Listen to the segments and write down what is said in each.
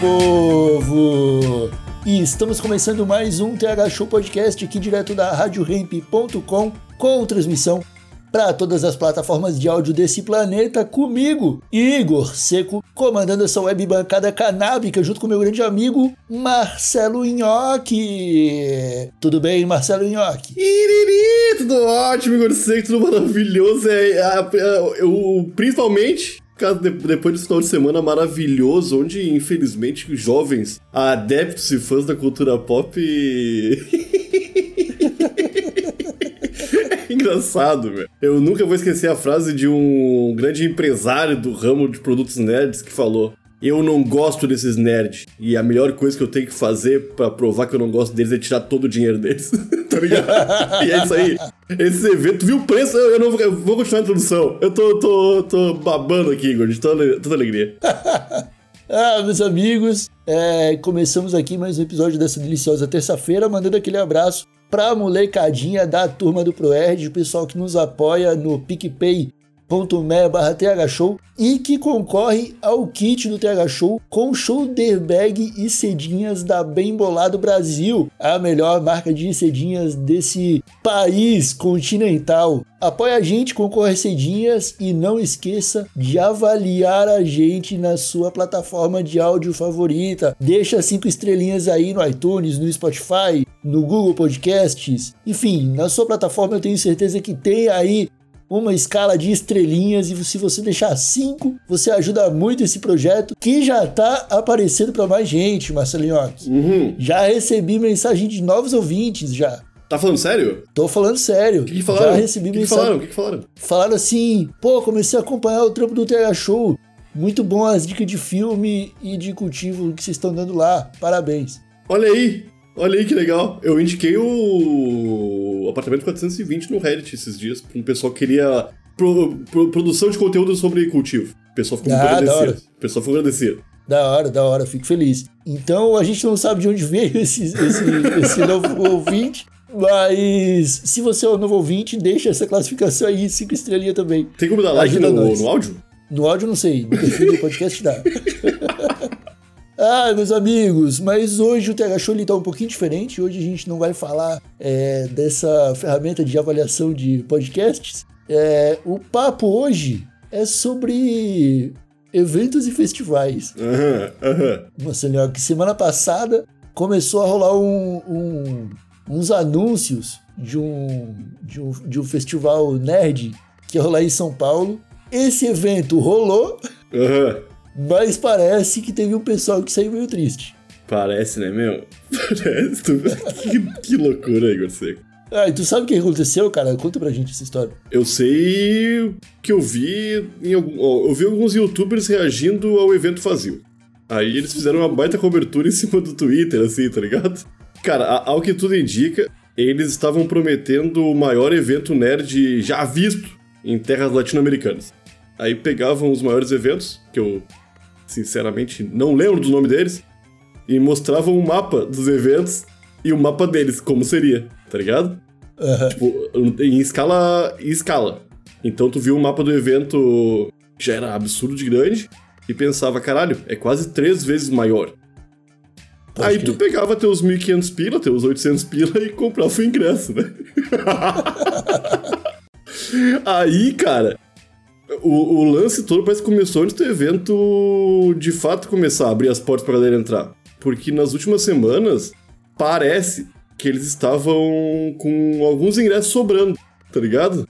Povo! E estamos começando mais um TH Show Podcast aqui direto da RadioRamp.com com transmissão para todas as plataformas de áudio desse planeta comigo, Igor Seco, comandando essa web bancada canábica junto com meu grande amigo Marcelo Nhoque. Tudo bem, Marcelo Nhoque? Iriri, tudo ótimo, Igor Seco, tudo maravilhoso. É, é, é, eu, principalmente Cara, de- depois desse final de semana maravilhoso, onde infelizmente jovens, adeptos e fãs da cultura pop. É Engraçado, velho. Eu nunca vou esquecer a frase de um grande empresário do ramo de produtos nerds que falou: Eu não gosto desses nerds. E a melhor coisa que eu tenho que fazer pra provar que eu não gosto deles é tirar todo o dinheiro deles. tá ligado? E é isso aí. Esse evento, viu o preço? Eu, não vou, eu vou continuar a introdução. Eu tô, tô, tô babando aqui, Igor, de toda, toda alegria. Ah, meus amigos, é, começamos aqui mais um episódio dessa deliciosa terça-feira, mandando aquele abraço pra molecadinha da turma do ProErd, o pessoal que nos apoia no PicPay barra TH Show e que concorre ao kit do TH Show com shoulder bag e cedinhas da Bem Bolado Brasil, a melhor marca de cedinhas desse país continental. Apoie a gente, concorre cedinhas e não esqueça de avaliar a gente na sua plataforma de áudio favorita. Deixa cinco estrelinhas aí no iTunes, no Spotify, no Google Podcasts. Enfim, na sua plataforma eu tenho certeza que tem aí uma escala de estrelinhas e se você deixar cinco, você ajuda muito esse projeto que já tá aparecendo para mais gente, Marcelinho. Uhum. Já recebi mensagem de novos ouvintes já. Tá falando sério? Tô falando sério. O que, que falaram? Já recebi que, que mensagem. O que, que falaram? Falaram assim, pô, comecei a acompanhar o trampo do TH Show. Muito bom as dicas de filme e de cultivo que vocês estão dando lá. Parabéns. Olha aí, olha aí que legal. Eu indiquei o apartamento 420 no Reddit esses dias, um pessoal que queria pro- pro- produção de conteúdo sobre cultivo. O pessoal ficou muito Ah, agradecido. O pessoal ficou agradecido. Da hora, da hora, fico feliz. Então a gente não sabe de onde veio esse, esse, esse novo ouvinte, mas se você é um novo ouvinte, deixa essa classificação aí, cinco estrelinhas também. Tem como dar like no, no áudio? No áudio não sei, no perfil do podcast dá. ah, meus amigos, mas hoje o TH Show ele tá um pouquinho diferente. Hoje a gente não vai falar é, dessa ferramenta de avaliação de podcasts. É, o papo hoje é sobre eventos e festivais. Aham, aham. Marcelinho, que semana passada começou a rolar um- um- uns anúncios de um, de, um, de um festival nerd que ia rolar em São Paulo. Esse evento rolou, Aham. Mas parece que teve um pessoal que saiu meio triste. Parece, né, meu? Parece. que, que loucura, Igor Seco. Ah, e tu sabe o que aconteceu, cara? Conta pra gente essa história. Eu sei que eu vi algum, eu vi alguns youtubers reagindo ao evento vazio. Aí eles fizeram uma baita cobertura em cima do Twitter, assim, tá ligado? Cara, ao que tudo indica, eles estavam prometendo o maior evento nerd já visto em terras latino-americanas. Aí pegavam os maiores eventos, que eu sinceramente não lembro do nome deles, e mostravam um mapa dos eventos e o mapa deles, como seria, tá ligado? Aham. Tipo, em escala. Em escala. Então tu viu o mapa do evento que já era absurdo de grande e pensava, caralho, é quase três vezes maior. Pode Aí crer. tu pegava teus 1.500 pila, teus 800 pila e comprava o ingresso, né? Aí, cara, o, o lance todo parece que começou antes do evento de fato começar a abrir as portas pra galera entrar. Porque nas últimas semanas, parece que eles estavam com alguns ingressos sobrando, tá ligado?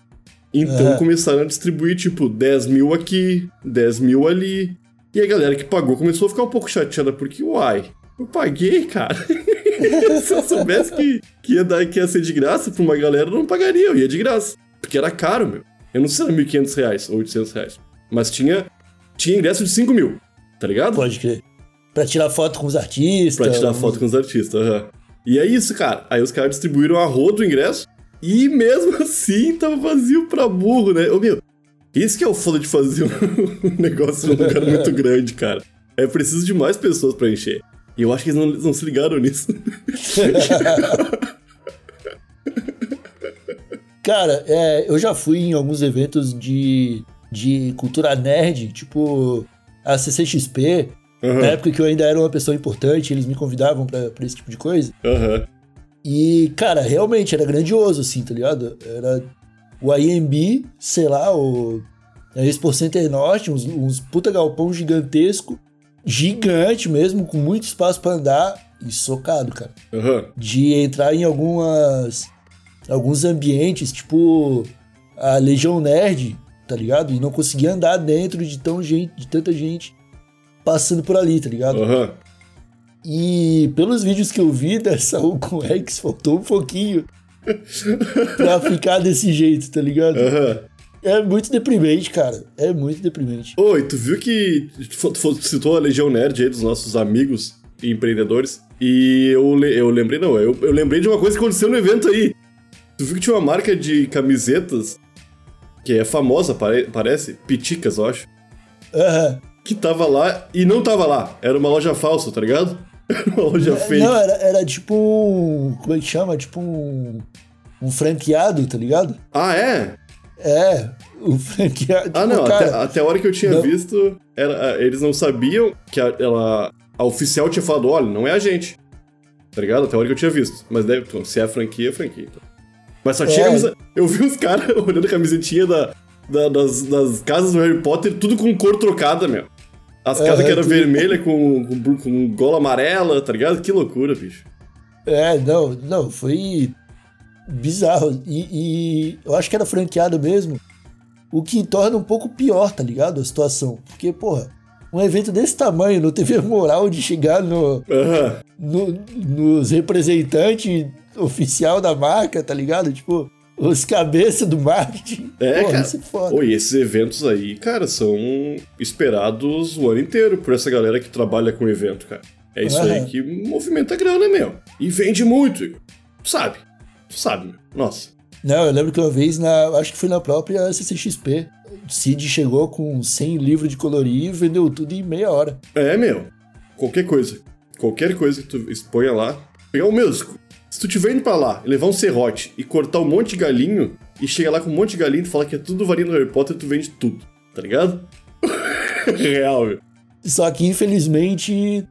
Então Aham. começaram a distribuir, tipo, 10 mil aqui, 10 mil ali. E a galera que pagou começou a ficar um pouco chateada, porque, uai, eu paguei, cara. Se eu soubesse que, que, ia dar, que ia ser de graça pra uma galera, eu não pagaria, eu ia de graça. Porque era caro, meu. Eu não sei se era 1.500 reais ou 800 reais. Mas tinha, tinha ingresso de 5 mil, tá ligado? Pode crer. Pra tirar foto com os artistas. Pra tirar foto com os artistas, aham. E é isso, cara. Aí os caras distribuíram a rodo o ingresso e mesmo assim tava vazio pra burro, né? Ô, meu, isso que é o foda de fazer um negócio num lugar muito grande, cara. É preciso de mais pessoas pra encher. E eu acho que eles não, não se ligaram nisso. Cara, é, eu já fui em alguns eventos de, de cultura nerd, tipo a CCXP. Aham. Na época que eu ainda era uma pessoa importante, eles me convidavam pra, pra esse tipo de coisa. Aham. E, cara, realmente era grandioso, assim, tá ligado? Era o IMB, sei lá, o Expo Center Norte, uns, uns puta galpão gigantesco, gigante mesmo, com muito espaço pra andar e socado, cara. Aham. De entrar em algumas alguns ambientes, tipo a Legião Nerd, tá ligado? E não conseguir andar dentro de tão gente, de tanta gente passando por ali, tá ligado? Aham. E pelos vídeos que eu vi dessa com X, faltou um pouquinho pra ficar desse jeito, tá ligado? Aham. É muito deprimente, cara. É muito deprimente. Oi, tu viu que tu citou a Legião Nerd aí dos nossos amigos e empreendedores? E eu, eu lembrei, não, eu, eu lembrei de uma coisa que aconteceu no evento aí. Tu viu que tinha uma marca de camisetas que é famosa, pare- parece? Piticas, eu acho. Aham. Que tava lá e não tava lá. Era uma loja falsa, tá ligado? Era uma loja fake. Não, era, era tipo um. Como é que chama? Tipo um. Um franqueado, tá ligado? Ah, é? É, um franqueado. Ah, não, cara, até, até a hora que eu tinha não. visto, era- eles não sabiam que a, ela, a oficial tinha falado, olha, não é a gente. Tá ligado? Até a hora que eu tinha visto. Mas deve, se é franquia, é franquia. então. Mas só tinha É. camisa. Eu vi os caras olhando a camisetinha da, da- das, das casas do Harry Potter, tudo com cor trocada, meu. As É, casas que eram tudo- vermelhas com, com, com gola amarela, tá ligado? Que loucura, bicho. É, não, não, foi bizarro. E, e eu acho que era franqueado mesmo, o que torna um pouco pior, tá ligado? A situação. Porque, porra, um evento desse tamanho não teve moral de chegar no, Aham. no- nos representantes oficial da marca, tá ligado? Tipo, os cabeças do marketing. É, Porra, cara. Isso é foda. Oi, esses eventos aí, cara, são esperados o ano inteiro por essa galera que trabalha com evento, cara. É isso aí Aham. que movimenta grana, meu. E vende muito. Tu sabe. Tu sabe, meu. Nossa. Não, eu lembro que uma vez, na, acho que foi na própria CCXP, Cid chegou com 100 livros de colorir e vendeu tudo em meia hora. É, meu. Qualquer coisa. Qualquer coisa que tu exponha lá. Pegar o mesmo. Se tu tiver indo pra lá e levar um serrote e cortar um monte de galinho e chega lá com um monte de galinho e tu fala que é tudo varinha do Harry Potter, tu vende tudo. Tá ligado? Real, meu. Só que, infelizmente,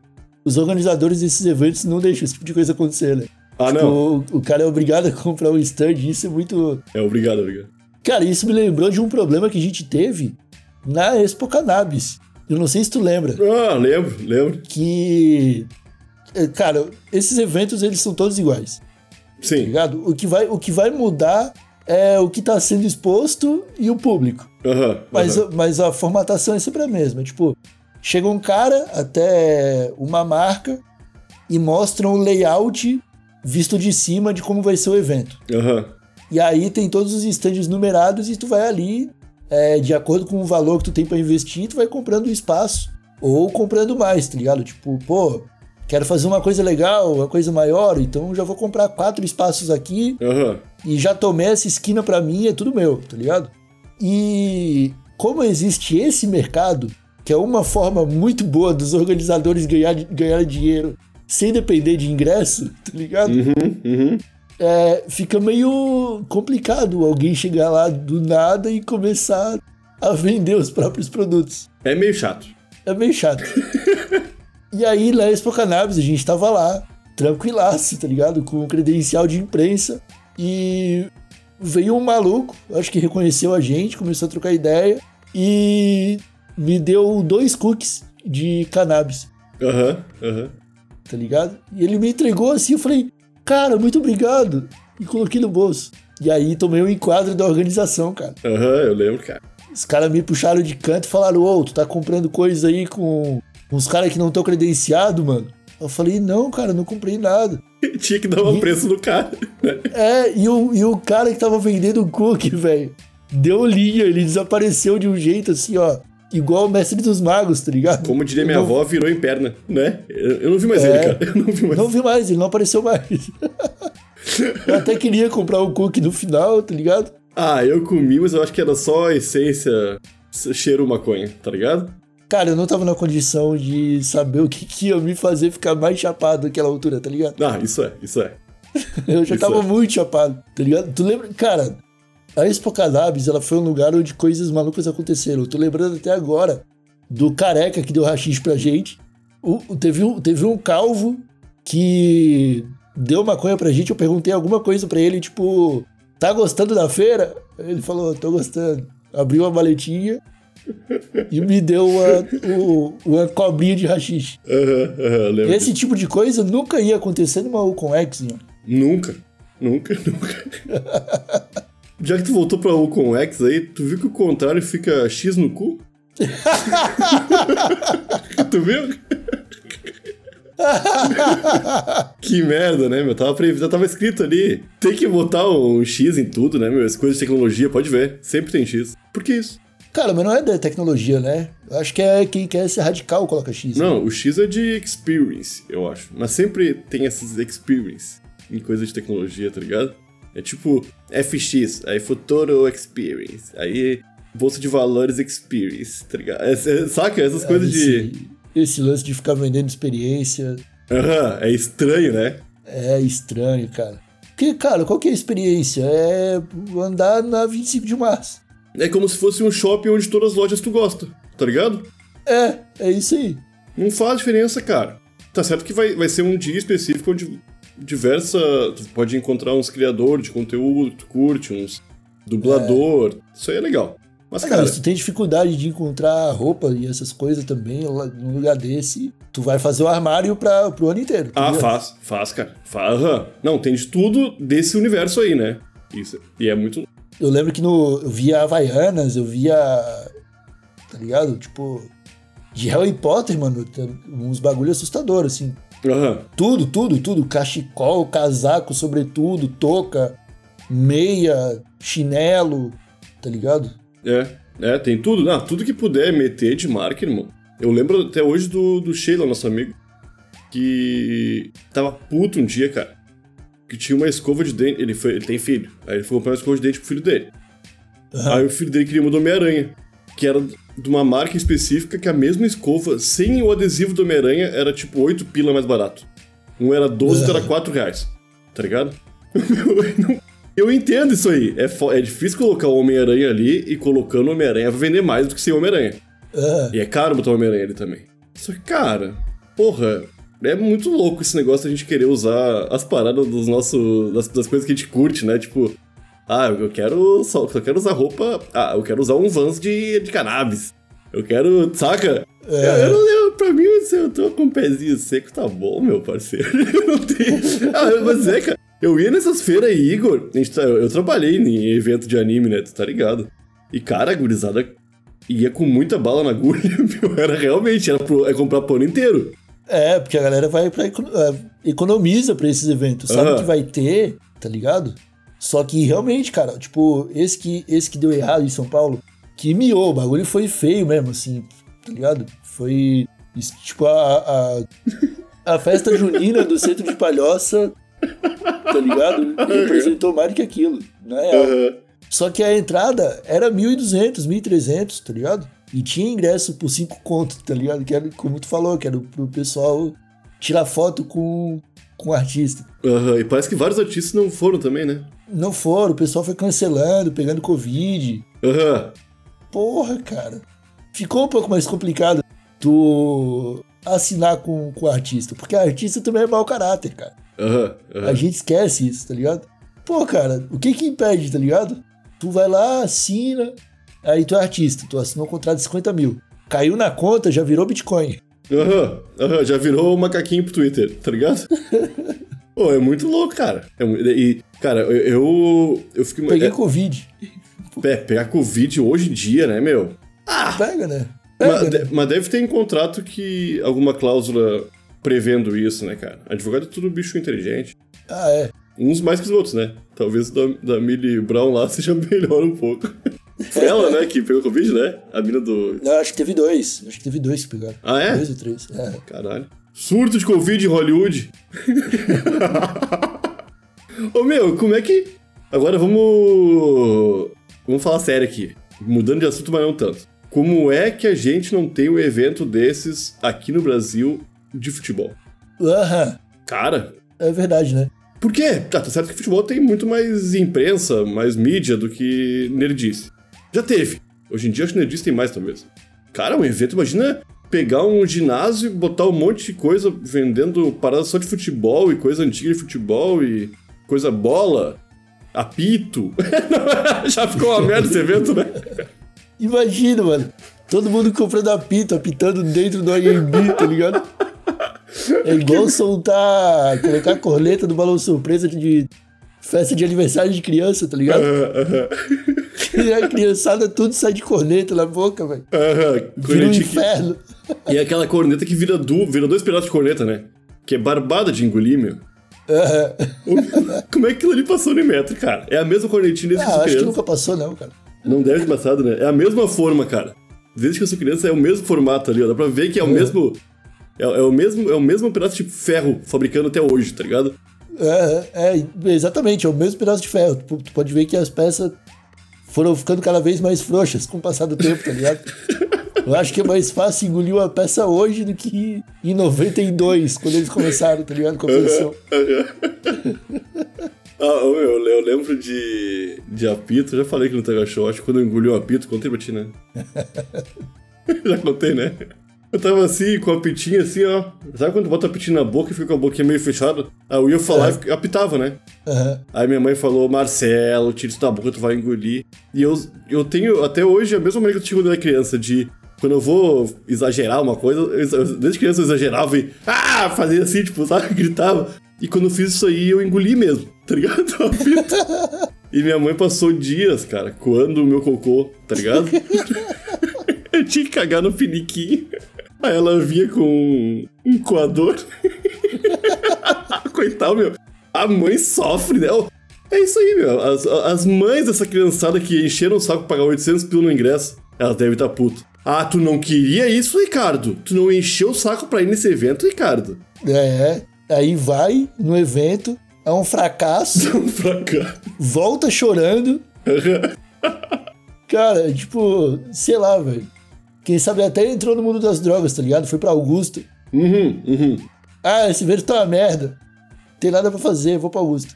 os organizadores desses eventos não deixam esse tipo de coisa acontecer, né? Ah, Tipo, não. o, o cara é obrigado a comprar um stand, isso é muito. É, obrigado, obrigado. Cara, isso me lembrou de um problema que a gente teve na Expo Cannabis. Eu não sei se tu lembra. Ah, lembro, lembro. Que. é, Cara, esses eventos eles são todos iguais, tá Sim. ligado? O que vai, o que vai mudar é o que tá sendo exposto e o público. Aham. Mas, mas a formatação é sempre a mesma. Tipo, chega um cara até uma marca e mostra um layout visto de cima de como vai ser o evento. Aham. E aí tem todos os estandes numerados e tu vai ali, é, de acordo com o valor que tu tem pra investir, tu vai comprando espaço. Ou comprando mais, tá ligado? Tipo, pô, quero fazer uma coisa legal, uma coisa maior, então já vou comprar quatro espaços aqui Aham. e já tomei essa esquina pra mim, é tudo meu, tá ligado? E como existe esse mercado, que é uma forma muito boa dos organizadores ganhar, ganhar dinheiro sem depender de ingresso, tá ligado? Uhum, uhum. É, fica meio complicado alguém chegar lá do nada e começar a vender os próprios produtos. É meio chato. É meio chato. e aí, na Expo Cannabis, a gente tava lá, tranquilaço, tá ligado? Com credencial de imprensa. E veio um maluco, acho que reconheceu a gente, começou a trocar ideia e me deu dois cookies de cannabis, Aham, aham. tá ligado? E ele me entregou assim, eu falei, cara, muito obrigado. E coloquei no bolso. E aí tomei um enquadro da organização, cara. Aham, eu lembro, cara. Os caras me puxaram de canto e falaram: Ô, tu tá comprando coisa aí com uns caras que não estão credenciados, mano? Eu falei: Não, cara, não comprei nada. Tinha que dar um E- preço no cara. né? É, e o, e o cara que tava vendendo o cookie, velho, deu linha, ele desapareceu de um jeito assim, ó. Igual o mestre dos magos, tá ligado? Como diria minha não- avó, virou em perna, né? Eu, não vi mais É. ele, cara. Eu não vi mais. Não vi mais, ele não apareceu mais. Eu até queria comprar o cookie no final, tá ligado? Ah, eu comi, mas eu acho que era só essência cheiro maconha, tá ligado? Cara, eu não tava na condição de saber o que, que ia me fazer ficar mais chapado naquela altura, tá ligado? Ah, isso é, isso é. Eu já Isso tava é. muito chapado, tá ligado? Tu lembra? Cara, a Expo Cannabis, ela foi um lugar onde coisas malucas aconteceram. Eu tô lembrando até agora do careca que deu rachixe pra gente. O, teve, um, teve um calvo que deu maconha pra gente. Eu perguntei alguma coisa pra ele, tipo, tá gostando da feira? Ele falou, tô gostando. Abriu uma maletinha e me deu uma, o- uma cobrinha de rachixe. Aham, lembro. Esse tipo de coisa nunca ia acontecer numa X, mano. Nunca. Nunca, nunca. Já que tu voltou pra U com X aí, tu viu que o contrário fica X no cu? tu viu? que merda, né, meu? Tava, pre... Já tava escrito ali. Tem que botar um X em tudo, né, meu? As coisas de tecnologia, pode ver. Sempre tem X. Por que isso? Cara, mas não é da tecnologia, né? Eu acho que é quem quer ser radical coloca X. né? Não, o X é de experience, eu acho. Mas sempre tem essas experience em coisa de tecnologia, tá ligado? É tipo FX, aí Futuro Experience, aí Bolsa de Valores Experience, tá ligado? É, é, saca? Essas coisas de. esse, esse lance de ficar vendendo experiência Aham, é estranho, né? é estranho, cara. Porque, cara, qual que é a experiência? É andar na 25 de março. É como se fosse um shopping onde todas as lojas tu gosta, tá ligado? É, é isso aí. Não faz diferença, cara. Tá certo que vai, vai ser um dia específico onde diversa. Tu pode encontrar uns criadores de conteúdo que tu curte, uns dublador. Isso aí é legal. Mas, Mas, cara, se tu tem dificuldade de encontrar roupa e essas coisas também, num lugar desse, tu vai fazer o armário pra, pro ano inteiro. ah, entendeu? faz, faz, cara. Faz, aham. Não, tem de tudo desse universo aí, né? Isso. E é muito. Eu lembro que no, eu via Havaianas, eu via. Tá ligado? Tipo. De Harry Potter, mano, uns bagulho assustador, assim. Aham. Tudo, tudo, tudo. Cachecol, casaco, sobretudo, touca, meia, chinelo, tá ligado? É, é, tem tudo. Ah, tudo que puder meter de marca, irmão. Eu lembro até hoje do, do Sheila, nosso amigo, que tava puto um dia, cara. Que tinha uma escova de dente. Ele, foi, ele tem filho. Aí ele foi comprar uma escova de dente pro filho dele. Aí o filho dele queria uma do Homem-Aranha. Que era de uma marca específica que a mesma escova, sem o adesivo do Homem-Aranha, era tipo 8 pila mais barato. Um era 12, outro era 4 reais. Tá ligado? Eu entendo isso aí. É, é difícil colocar o Homem-Aranha ali e colocando o Homem-Aranha vai vender mais do que sem o Homem-Aranha. Ah, E é caro botar o Homem-Aranha ali também. Só que, cara, porra, é muito louco esse negócio da gente querer usar as paradas dos nossos. Das, das coisas que a gente curte, né? Tipo, ah, eu quero. Só, eu quero usar roupa. Ah, eu quero usar um Vans de, de cannabis. Eu quero. Saca? Eu, eu não eu, pra mim, se eu tô com o pezinho seco, tá bom, meu parceiro. Eu não tenho. Ah, mas é, cara. Eu ia nessas feiras aí, Igor. Tá- eu, eu trabalhei em evento de anime, né? Tu tá ligado? E, cara, a gurizada ia com muita bala na agulha, meu. Era realmente, era pro, é comprar pano inteiro. é, porque a galera vai pra. é, economiza pra esses eventos. Sabe Aham. que vai ter, tá ligado? Só que realmente, cara, tipo, esse que, esse que deu errado em São Paulo, que miou, o bagulho foi feio mesmo, assim, tá ligado? Foi. Tipo, a, a, a festa junina do centro de Palhoça, tá ligado? Representou mais do que aquilo, na real. Só que a entrada era 1.200, 1.300, tá ligado? E tinha ingresso por 5 contos, tá ligado? Que era, como tu falou, que era pro pessoal tirar foto com, com o artista. Aham, E parece que vários artistas não foram também, né? Não foram, o pessoal foi cancelando, pegando Covid. Aham. Porra, cara. Ficou um pouco mais complicado tu assinar com, com o artista, porque artista também é mau caráter, cara. Aham. A aham. gente esquece isso, tá ligado? Pô, cara, o que que impede, tá ligado? Tu vai lá, assina, aí tu é artista, tu assinou um contrato de 50 mil. Caiu na conta, já virou Bitcoin. Aham, aham, já virou macaquinho pro Twitter, tá ligado? Pô, é muito louco, cara. É e, cara, eu, eu, fico... Peguei é, Covid. é, pegar Covid hoje em dia, né, meu? Pega, né? Pega, Mas, né? mas deve ter em contrato que alguma cláusula prevendo isso, né, cara? Advogado é tudo bicho inteligente. Ah, é. Uns mais que os outros, né? Talvez da, da Millie Brown lá seja melhor um pouco. Foi ela, né, que pegou Covid, né? A mina do. Não, acho que teve dois. Acho que teve dois que pegaram. Ah, é? Dois ou três. É. Caralho. Surto de Covid em Hollywood. Ô meu, como é que. Agora vamos. Vamos falar sério aqui. Mudando de assunto, mas não tanto. Como é que a gente não tem um evento desses aqui no Brasil de futebol? Aham. Cara, É verdade, né? por quê? Ah, tá certo que futebol tem muito mais imprensa, mais mídia do que nerdice. Já teve. Hoje em dia acho que nerdice tem mais talvez. Cara, um evento, imagina pegar um ginásio e botar um monte de coisa vendendo paradas só de futebol e coisa antiga de futebol e coisa bola, apito. Já ficou uma merda esse evento, né? Imagina, mano. Todo mundo comprando apito, apitando dentro do AMB, tá ligado? É igual soltar, colocar a corneta do balão surpresa de festa de aniversário de criança, tá ligado? E a criançada tudo sai de corneta na boca, velho. Aham, Vira um cornetinha que- inferno. E é aquela corneta que vira, du... vira dois pedaços de corneta, né? Que é barbada de engolir, meu. Aham. Como é que aquilo ali passou no metro, cara? É a mesma cornetinha desde que eu Ah, acho que nunca passou, não, cara. Não deve ter passado, né? É a mesma forma, cara. Desde que eu sou criança é o mesmo formato ali, ó. Dá pra ver que é o mesmo. É, é o mesmo. É o mesmo pedaço de ferro fabricando até hoje, tá ligado? É, é, exatamente, é o mesmo pedaço de ferro. Tu, tu pode ver que as peças foram ficando cada vez mais frouxas com o passar do tempo, tá ligado? Eu acho que é mais fácil engolir uma peça hoje do que em 92, quando eles começaram, tá ligado? Com a produção. Ah, ô, meu, eu lembro de. de apito, já falei que no Tega Show, acho que quando eu engoli um apito, contei pra ti, né? já contei, né? Eu tava assim, com o apitinho assim, ó. Sabe quando bota o apitinho na boca e fica com a boquinha meio fechada? Aí eu ia falar e fica- apitava, né? Aham. Aí minha mãe falou, Marcelo, tira isso da boca, tu vai engolir. E eu, eu tenho até hoje a mesma maneira que eu tinha quando eu era criança, de quando eu vou exagerar uma coisa, eu- desde criança eu exagerava e ah, fazia assim, tipo, sabe, gritava. E quando eu fiz isso aí, eu engoli mesmo, tá ligado? A. E minha mãe passou dias, cara, coando o meu cocô, tá ligado? eu tinha que cagar no piniquinho. Aí ela vinha com um coador. Coitado, meu. A mãe sofre, né? É isso aí, meu. As, as mães dessa criançada que encheram o saco pra pagar 800 pila no ingresso, elas devem estar puto. Ah, tu não queria isso, Ricardo? Tu não encheu o saco pra ir nesse evento, Ricardo? É, aí vai no evento, é um fracasso, Vamos pra cá. volta chorando. Cara, tipo, sei lá, velho. Quem sabe até entrou no mundo das drogas, tá ligado? Foi pra Augusta. uhum, uhum. Ah, esse evento tá uma merda. Tem nada pra fazer, vou pra Augusta.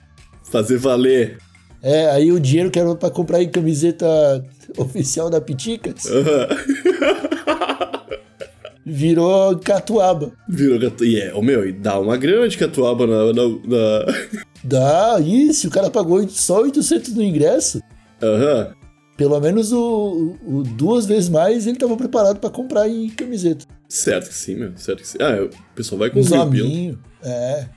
Fazer valer. É, aí o dinheiro que era pra comprar em camiseta oficial da Piticas Aham. virou catuaba. Virou gato. E é, ô meu, e dá uma grana de catuaba na. na, na... Dá, isso, o cara pagou só 800 no ingresso. Aham. Pelo menos o, o- duas vezes mais ele tava preparado pra comprar em camiseta. Certo que sim, meu. Certo que sim. Ah, o pessoal vai com os laminhos, é.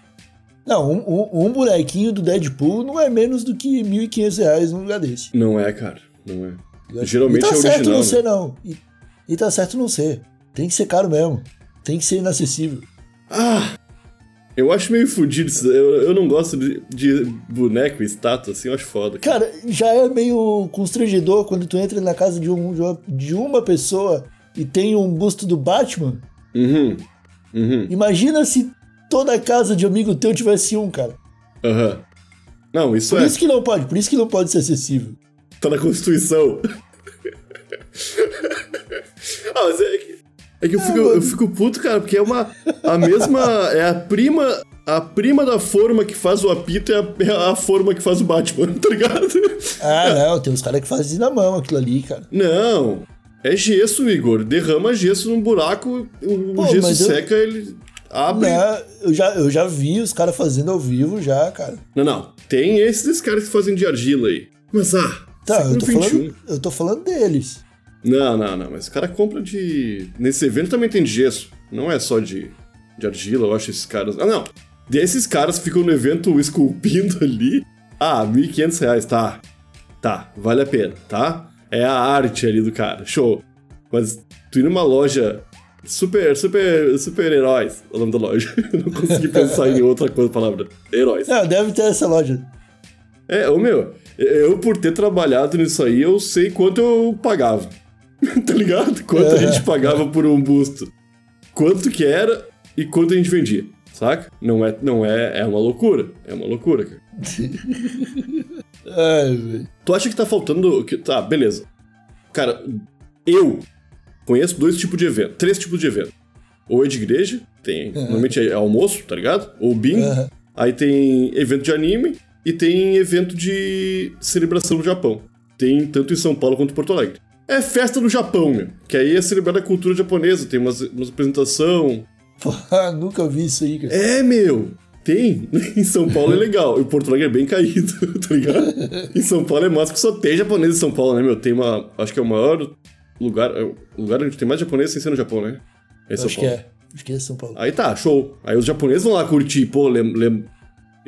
Não, um, um- um bonequinho do Deadpool não é menos do que 1.500 reais num lugar desse. Não é, cara. Não é. Geralmente e tá é certo original. não né? ser, não. E, e tá certo não ser. Tem que ser caro mesmo. Tem que ser inacessível. Ah! Eu acho meio fudido isso. Eu, eu não gosto de, de boneco estátua, assim, eu acho foda. Cara, já é meio constrangedor quando tu entra na casa de, um, de uma- pessoa e tem um busto do Batman. Uhum. Uhum. Imagina se toda a casa de amigo teu tivesse um, cara. Aham. Não, isso Por é. isso que não pode, por isso que não pode ser acessível. Tá na Constituição. ah, mas é que, é que eu, fico, eu fico puto, cara, porque é uma. A mesma. É a prima. A prima da forma que faz o apito é a, é a forma que faz o Batman, tá ligado? Ah, não, tem uns caras que fazem na mão aquilo ali, cara. Não. É gesso, Igor. Derrama gesso num buraco, o Pô, gesso mas eu- seca, ele abre. Não, eu, já, eu já vi os caras fazendo ao vivo já, cara. Não, não. Tem esses caras que fazem de argila aí. Mas ah. Tá, eu tô, falando, eu tô falando deles. Não, não, não. Mas o cara compra de. Nesse evento também tem de gesso. Não é só de, de argila, eu acho esses caras. Ah, não. Desses caras que ficam no evento esculpindo ali. Ah, 1.500 reais, tá. Tá, vale a pena, tá? É a arte ali do cara, show. Mas tu ir numa loja super, super, super heróis, é o nome da loja. Eu não consegui pensar em outra coisa, palavra. Heróis. Não, deve ter essa loja. É, ô meu, Eu, por ter trabalhado nisso aí, eu sei quanto eu pagava. tá ligado? Quanto a É. gente pagava por um busto. Quanto que era e quanto a gente vendia. Saca? Não é, não é, é uma loucura. É uma loucura, cara. Ai, velho. Tu acha que tá faltando. que- Tá, beleza. Cara, eu conheço dois tipos de evento, três tipos de evento. Ou é de igreja, tem. Normalmente é almoço, tá ligado? Ou bingo. Aham. Aí tem evento de anime e tem evento de celebração no Japão. Tem tanto em São Paulo quanto em Porto Alegre. É festa no Japão, meu. Que aí é celebrada a cultura japonesa, tem umas, umas apresentação. Porra, nunca vi isso aí, cara. É, meu. Tem. Em São Paulo é legal. Em Porto Alegre é bem caído, tá ligado? Em São Paulo é massa, porque só tem japonês em São Paulo, né, meu? Tem uma. Acho que é o maior lugar. é o lugar onde tem mais japonês sem ser no Japão, né? É São Acho que Paulo. é. Acho que é São Paulo. Aí tá, show. Aí os japoneses vão lá curtir, pô, lem, lem-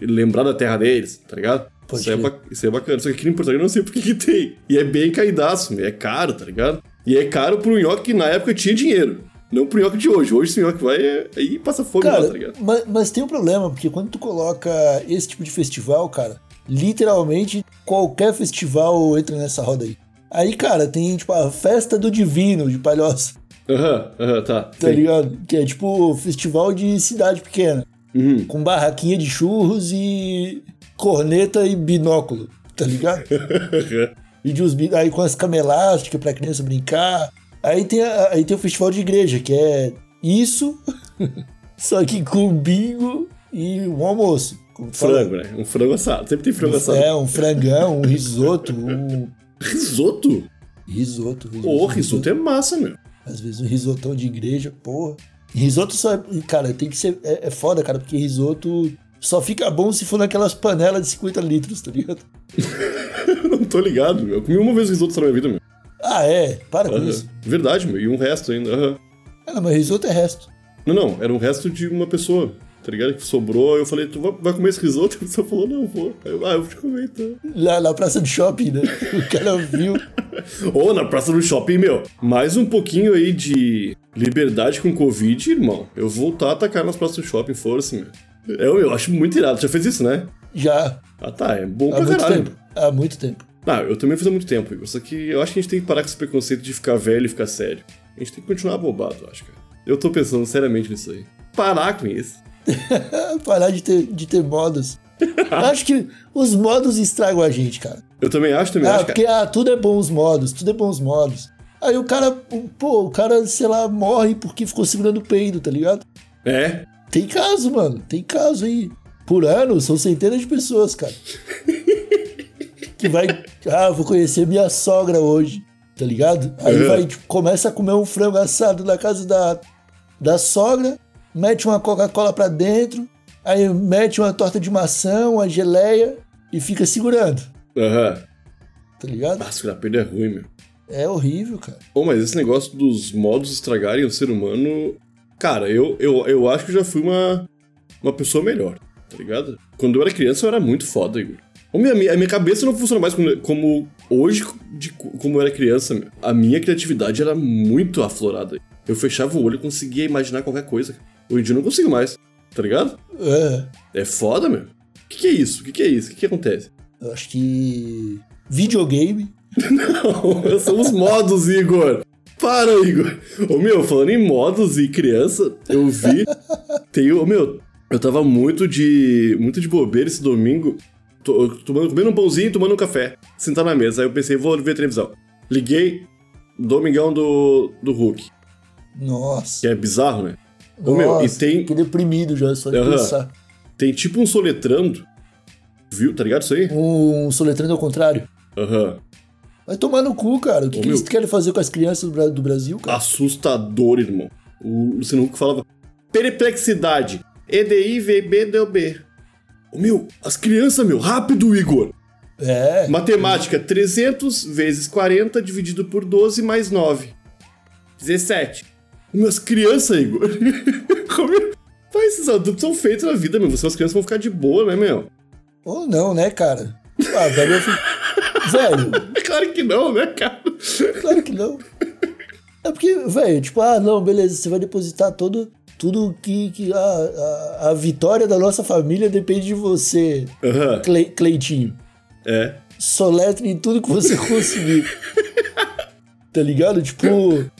lembrar da terra deles, tá ligado? Pode Isso, é ba- isso é bacana. Só que aqui em Porto Alegre eu não sei por que tem. E é bem caidaço, é caro, tá ligado? E é caro pro nhoque que na época tinha dinheiro. Não pro nhoque de hoje. Hoje esse nhoque vai é- aí passa fome lá, Cara, tá ligado? mas, mas tem um problema, porque quando tu coloca esse tipo de festival, cara, literalmente qualquer festival entra nessa roda aí. Aí, cara, tem, tipo, a festa do divino de Palhoça, Aham, aham, tá. tá Sim. ligado? Que é, tipo, festival de cidade pequena, Uhum. com barraquinha de churros e corneta e binóculo, tá ligado? E de uns, aí com as elásticas pra criança brincar. Aí tem, a- aí tem o festival de igreja, que é isso, só que com bingo e um almoço. Frango, né? Um frango assado. Sempre tem frango assado. É, um frangão, um risoto, um Risoto? risoto. risoto Ô, risoto é massa, meu. Às vezes um risotão de igreja, porra. Risoto só é. Cara, tem que ser. É, é foda, cara, porque risoto só fica bom se for naquelas panelas de 50 litros, tá ligado? Não tô ligado, meu. Eu comi uma vez risoto na minha vida, meu. Ah, é? Para com isso. Verdade, meu. E um resto ainda. Aham. Ah, não, mas risoto é resto. Não, não, era um resto de uma pessoa, tá ligado? Que sobrou, eu falei, tu vai, comer esse risoto? A pessoa falou, não, vou. Eu, ah, eu vou te comer então. Lá na praça do shopping, né? O cara viu. Ou na praça do shopping, meu, mais um pouquinho aí de liberdade com Covid, irmão. Eu vou voltar a atacar nas praças do shopping, força, meu. Eu, eu acho muito irado. Já fez isso, né? Já. Ah, tá, é bom Há pra muito caralho. tempo. Há muito tempo. Ah, eu também fiz há muito tempo, Igor. Só que eu acho que a gente tem que parar com esse preconceito de ficar velho e ficar sério. A gente tem que continuar bobado, eu acho, cara. Eu tô pensando seriamente nisso aí. Parar com isso. Parar de ter, de ter modos. Acho que os modos estragam a gente, cara. Eu também acho, também Ah, acho, porque cara. ah, tudo é bom os modos, tudo é bom os modos. Aí o cara, pô, o cara, sei lá, morre porque ficou segurando o peido, tá ligado? É, Tem caso, mano, tem caso aí. Por ano, são centenas de pessoas, cara. que vai, ah, vou conhecer minha sogra hoje, tá ligado? Aí Uhum. vai, tipo, começa a comer um frango assado na casa da, da sogra, mete uma Coca-Cola pra dentro, aí mete uma torta de maçã, uma geleia e fica segurando, aham. tá ligado? Ah, segurar peido é ruim, meu. É horrível, cara. Pô, mas esse negócio dos modos estragarem o ser humano. Cara, eu, eu, eu acho que eu já fui uma, uma pessoa melhor, tá ligado? Quando eu era criança eu era muito foda, Igor. Ô, minha, a minha cabeça não funciona mais como, como hoje, de, como eu era criança, meu. A minha criatividade era muito aflorada. Eu fechava o olho e conseguia imaginar qualquer coisa. Hoje em dia eu não consigo mais, tá ligado? É, É foda, meu. O que, que é isso? O que, que é isso? O que, que acontece? eu acho que videogame Não, são os modos, Igor. Para, Igor. Ô, meu, falando em modos e criança, eu vi. Tem o. Meu, eu tava muito de. Muito de bobeira esse domingo. Tô, tomando, comendo um pãozinho e tomando um café. Sentar na mesa. Aí eu pensei, vou ver televisão. Liguei. Domingão do, do Hulk. Nossa. Que é bizarro, né? Ô, meu, e Nossa, tem, Fiquei deprimido já, só de Aham. pensar. tem tipo um soletrando. Viu? Tá ligado isso aí? Um soletrando ao contrário. Aham. Vai tomar no cu, cara. O que, Ô, que meu. eles querem fazer com as crianças do Bra- do Brasil, cara? assustador, irmão. O Luciano Huck falava perplexidade. EDI, VB, deu B. Ô, meu, as crianças, meu, rápido, Igor. É. Matemática, 300 vezes 40 dividido por 12 mais 9. 17. Ô, meu, as crianças, Igor. Pai, esses adultos são feitos na vida, meu. Vocês, as crianças vão ficar de boa, né, meu? Ou não, né, cara? Ah, velho, eu fico... Velho, Claro que não, né, cara? claro que não. É porque, velho, tipo, ah, não, beleza, você vai depositar todo, tudo que, que a, a, a vitória da nossa família depende de você, Aham, Cle, Cleitinho. é. soletre em tudo que você conseguir. Tá ligado? Tipo,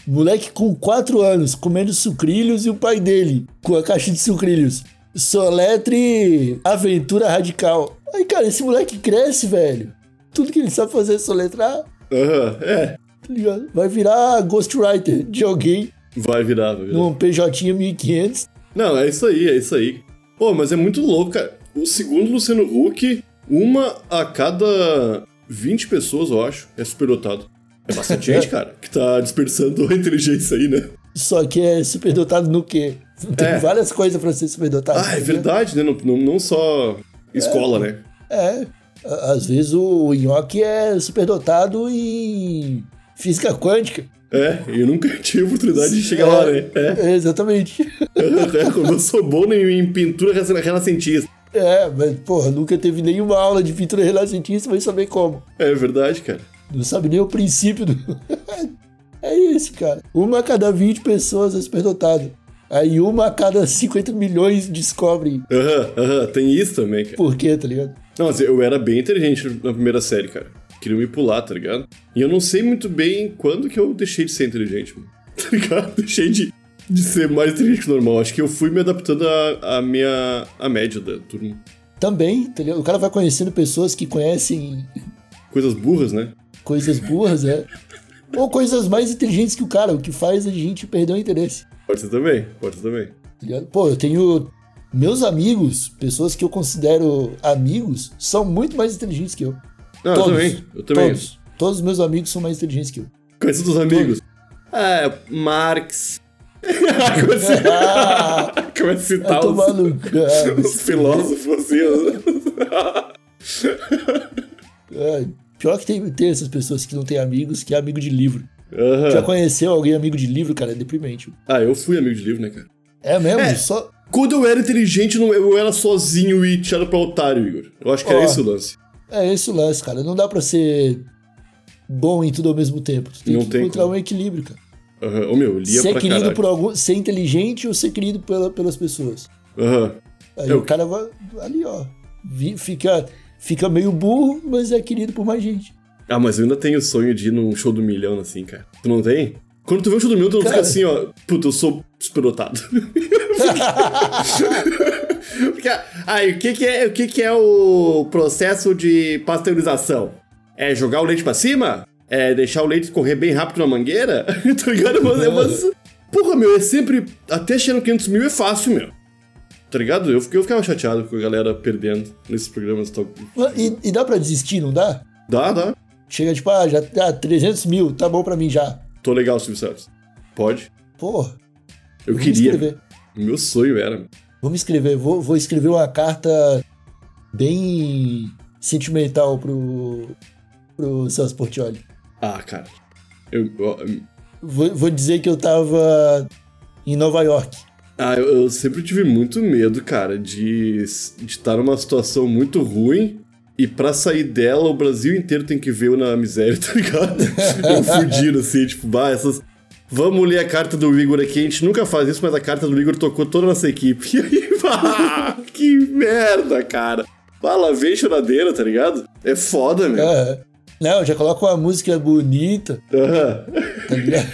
moleque com 4 anos comendo sucrilhos e o pai dele com a caixa de sucrilhos. Soletre aventura radical. Aí, cara, esse moleque cresce, velho. Tudo que ele sabe fazer é soletrar, Aham, é. tá ligado? Vai virar ghostwriter de alguém Vai virar, vai virar. num PJ 1500. Não, é isso aí, é isso aí. Pô, mas é muito louco, cara. O segundo Luciano Huck, uma a cada 20 pessoas, eu acho, é superdotado. É bastante gente, cara, que tá desperdiçando a inteligência aí, né? Só que é superdotado no quê? Tem É. várias coisas pra ser superdotado. Ah, tá é ligado? verdade, né? Não, não, não só escola, né? É. Às vezes o Nhoque é superdotado em física quântica. É, eu nunca tive oportunidade de chegar lá, né? É. É, exatamente. É, como eu sou bom em, pintura rena- renascentista. É, mas, porra, nunca teve nenhuma aula de pintura renascentista, vai saber como. É verdade, cara. Não sabe nem o princípio do. é isso, cara. Uma a cada 20 pessoas é superdotado. Aí uma a cada 50 milhões descobre Aham, aham, tem isso também, cara. por quê, tá ligado? Não, assim, eu era bem inteligente na primeira série, cara. Queria me pular, tá ligado? E eu não sei muito bem quando que eu deixei de ser inteligente, mano. Tá ligado? Deixei de, de ser mais inteligente que o normal. Acho que eu fui me adaptando à, à minha. à média da turma. Também, tá ligado? O cara vai conhecendo pessoas que conhecem Coisas burras, né? coisas burras, é. Ou coisas mais inteligentes que o cara, o que faz a gente perder o interesse. Pode ser também, pode ser também. tá? Pô, eu tenho. Meus amigos, pessoas que eu considero amigos, são muito mais inteligentes que eu. Não, Todos. eu também. Eu também. Todos. Todos os meus amigos são mais inteligentes que eu. Conheci dos amigos. É, Marx. Começa Ah, a- Começa a citar vai tomar os, os filósofos assim. ó. É, pior que tem, tem essas pessoas que não têm amigos, que é amigo de livro. Aham. Já conheceu alguém amigo de livro, cara? É deprimente. Ah, eu fui amigo de livro, né, cara? É mesmo? É. Só. Quando eu era inteligente, eu era sozinho e tirado pra otário, Igor. Eu acho que era Ó. esse o lance. É esse o lance, cara. Não dá pra ser bom em tudo ao mesmo tempo. Tu tem Não que tem encontrar como. um equilíbrio, cara. Aham. Ô, meu, eu lia ser pra querido caralho. por algum. Ser inteligente ou ser querido pela, pelas pessoas. Aham. Aí Eu- o cara vai ali, ó. Fica, fica meio burro, mas é querido por mais gente. Ah, mas eu ainda tenho o sonho de ir num show do milhão, assim, cara. Tu não tem? Quando tu vê um show do milhão, tu não Cara. fica assim, ó. Puta, eu sou superdotado. Porque, Aí, o que que, é, o que que é o processo de pasteurização? É jogar o leite pra cima? É deixar o leite correr bem rápido na mangueira? tá ligado? Mas, é umas- Porra, meu, é sempre... Até chegando 500 mil é fácil, meu. Tá ligado? Eu, fiquei- eu ficava chateado com a galera perdendo nesses programas. E, e dá pra desistir, não dá? Dá, dá. Chega tipo, ah, já tá 300 mil, tá bom pra mim já. Tô legal, Silvio Santos. Pode. Porra, Eu queria. escrever. Meu sonho era. Vou me escrever, vou, vou escrever uma carta bem sentimental pro, pro Celso Portioli. Ah, cara. Eu, eu- Vou, vou dizer que eu tava em Nova York. ah, eu, eu sempre tive muito medo, cara, de estar numa situação muito ruim e pra sair dela o Brasil inteiro tem que ver eu na miséria, tá ligado? eu fudido, assim, tipo, bah, essas. Vamos ler a carta do Igor aqui. A gente nunca faz isso, mas a carta do Igor tocou toda a nossa equipe. E aí, bah, que merda, cara. Fala, vem choradeira, tá ligado? É foda, meu. É. Não, já coloca uma música bonita, Aham. tá ligado?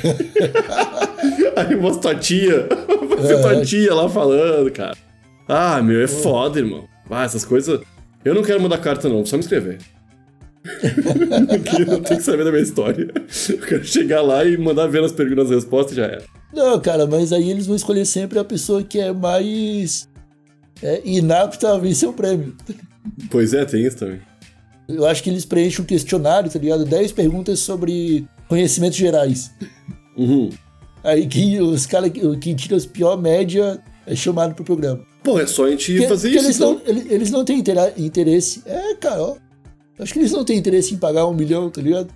Aí umas totia, uma totia lá falando, cara. Ah, meu, é foda, irmão. Ah, essas coisas. Eu não quero mandar carta, não, só me escrever. Porque não tem que saber da minha história. Eu quero chegar lá e mandar ver as perguntas e as respostas e já era. Não, cara, mas aí eles vão escolher sempre a pessoa que é mais é, inapta a vencer o prêmio. Pois é, tem isso também. Eu acho que eles preenchem um questionário, tá ligado? 10 perguntas sobre conhecimentos gerais. Uhum. Aí que os caras que, que tiram as pior média é chamado pro programa. Pô, é só a gente Porque- fazer porque isso, eles, então. não, eles, não têm interesse. É, cara, ó. Acho que eles não têm interesse em pagar um milhão, tá ligado?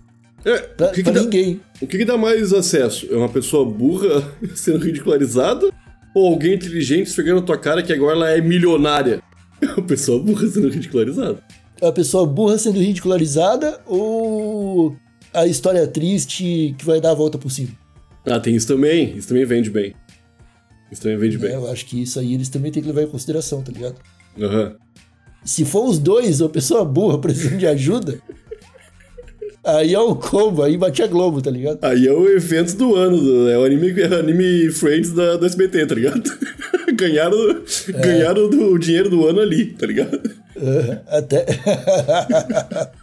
É, Pra, o que, que dá, ninguém. o que, que dá mais acesso? É uma pessoa burra sendo ridicularizada? Ou alguém inteligente esfregando na tua cara que agora ela é milionária? É uma pessoa burra sendo ridicularizada. A pessoa burra sendo ridicularizada ou a história triste que vai dar a volta por cima? Ah, tem isso também. Isso também vende bem. Isso também vende É, bem. eu acho que isso aí eles também têm que levar em consideração, tá ligado? Aham. Se for os dois, a pessoa burra precisando de ajuda, Aí é o combo, aí bate a Globo, tá ligado? Aí é o evento do ano, do- é o anime, é anime Friends da, do SBT, tá ligado? ganharam ganharam do- o dinheiro do ano ali, tá ligado? Aham, Até.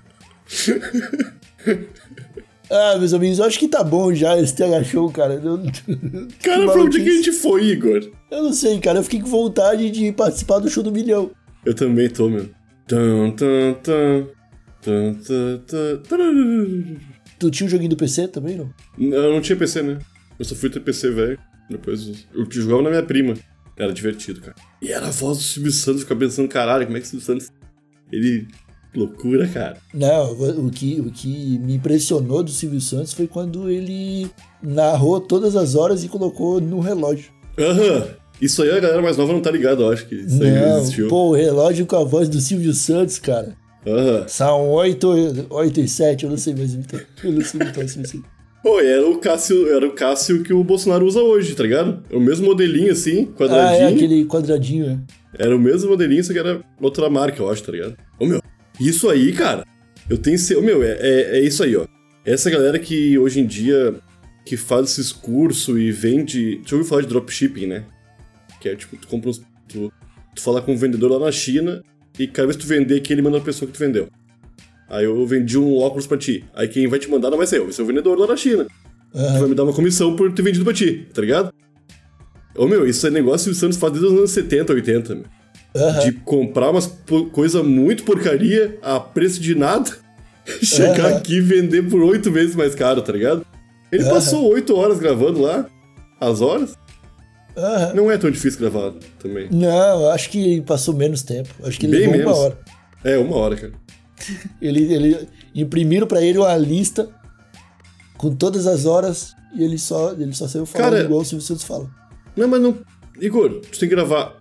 ah, meus amigos, eu acho que tá bom já esse TH Show, cara. Eu, Cara, pra onde que a gente foi, Igor? eu não sei, cara. Eu fiquei com vontade de participar do show do milhão. Eu também tô, meu. Tum, tum, tum. Tum, tum, tum, tararara. Tu tinha um joguinho do PC também, não? Eu não tinha PC, né? Eu só fui ter PC, velho. Depois eu jogava na minha prima. Era divertido, cara. E era a voz do Silvio Santos, ficar pensando, caralho, como é que o Silvio Santos. Ele. Loucura, cara. Não, o que, o que me impressionou do Silvio Santos foi quando ele narrou todas as horas e colocou no relógio. Aham. Isso aí a galera mais nova não tá ligada, eu acho que isso aí não, existiu. pô, o relógio com a voz do Silvio Santos, cara. Aham. São 8, 8 e 7, eu não sei mais imitar. Eu não sei imitar Silvio Santos. Pô, era o Cássio, era o Cássio que o Bolsonaro usa hoje, tá ligado? É o mesmo modelinho assim, Ah, quadradinho. é aquele quadradinho, é. Era o mesmo modelinho, só que era outra marca, eu acho, tá ligado? Ô, meu, isso aí, cara, eu tenho... Ô, meu, é, é, é isso aí, ó. Essa galera que hoje em dia, que faz esses cursos e vende... Já ouviu falar de dropshipping, né? Que é, tipo, tu compra uns... Tu, tu fala com um vendedor lá na China e cada vez que tu vender aqui, ele manda a pessoa que tu vendeu. Aí eu vendi um óculos pra ti. Aí quem vai te mandar não vai ser eu, vai ser o vendedor lá na China. Tu vai me dar uma comissão por ter vendido pra ti, tá ligado? Ô, meu, isso é negócio que o Santos faz desde os anos 70, 80, meu Aham. de comprar umas coisa muito porcaria a preço de nada, chegar Aham. aqui e vender por oito vezes mais caro, tá ligado? Ele Aham. passou oito horas gravando lá, as horas. Não é tão difícil gravar também. Não, acho que ele passou menos tempo. Acho que ele Bem levou menos. uma hora. É, uma hora, cara. Ele, ele imprimiram pra ele uma lista com todas as horas e ele só, ele só saiu falando Cara- igual o Silvio Santos fala. Não, mas não. Igor, tu tem que gravar.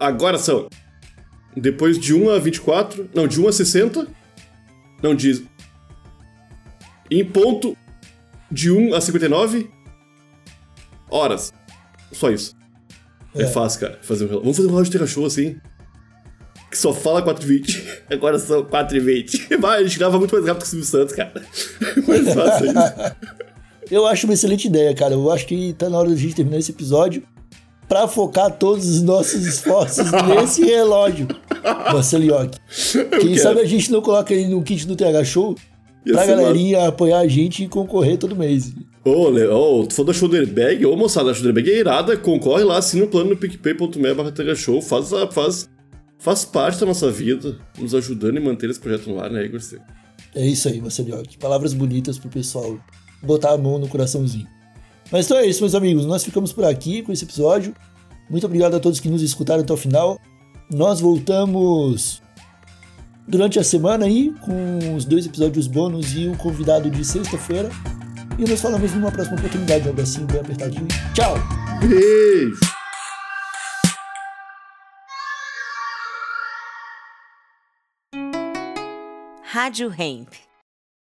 Agora são. Depois de 1 a 24. Não, de 1 a 60. Não, de. Em ponto. De 1 a 59. Horas. Só isso. É, É. fácil, cara. Fazer um relógio. Vamos fazer um relógio de terra show assim. Que só fala 4h20. Agora são 4h20. Vai, a gente grava muito mais rápido que o Silvio Santos, cara. mais fácil isso. Eu acho uma excelente ideia, cara. Eu acho que tá na hora da gente terminar esse episódio pra focar todos os nossos esforços nesse relógio, Marcelo Yoki. Quem quero. sabe a gente não coloca ele no kit do TH Show Ia pra galerinha apoiar a gente e concorrer todo mês. Ô, Le- ô, tu falou da Shoulderbag? Ô, moçada, a Shoulderbag é irada. Concorre lá, assina o plano no picpay.me barra show. Faz, a- faz, faz parte da nossa vida, nos ajudando e manter esse projeto no ar, né, Igor? É isso aí, Marcelo Yoki. Palavras bonitas pro pessoal botar a mão no coraçãozinho. Mas então é isso, meus amigos. Nós ficamos por aqui com esse episódio. Muito obrigado a todos que nos escutaram até o final. Nós voltamos durante a semana aí com os dois episódios bônus e o convidado de sexta-feira. E nos falamos numa próxima oportunidade. Um abracinho bem apertadinho. Tchau! Beijo! Rádio Hemp.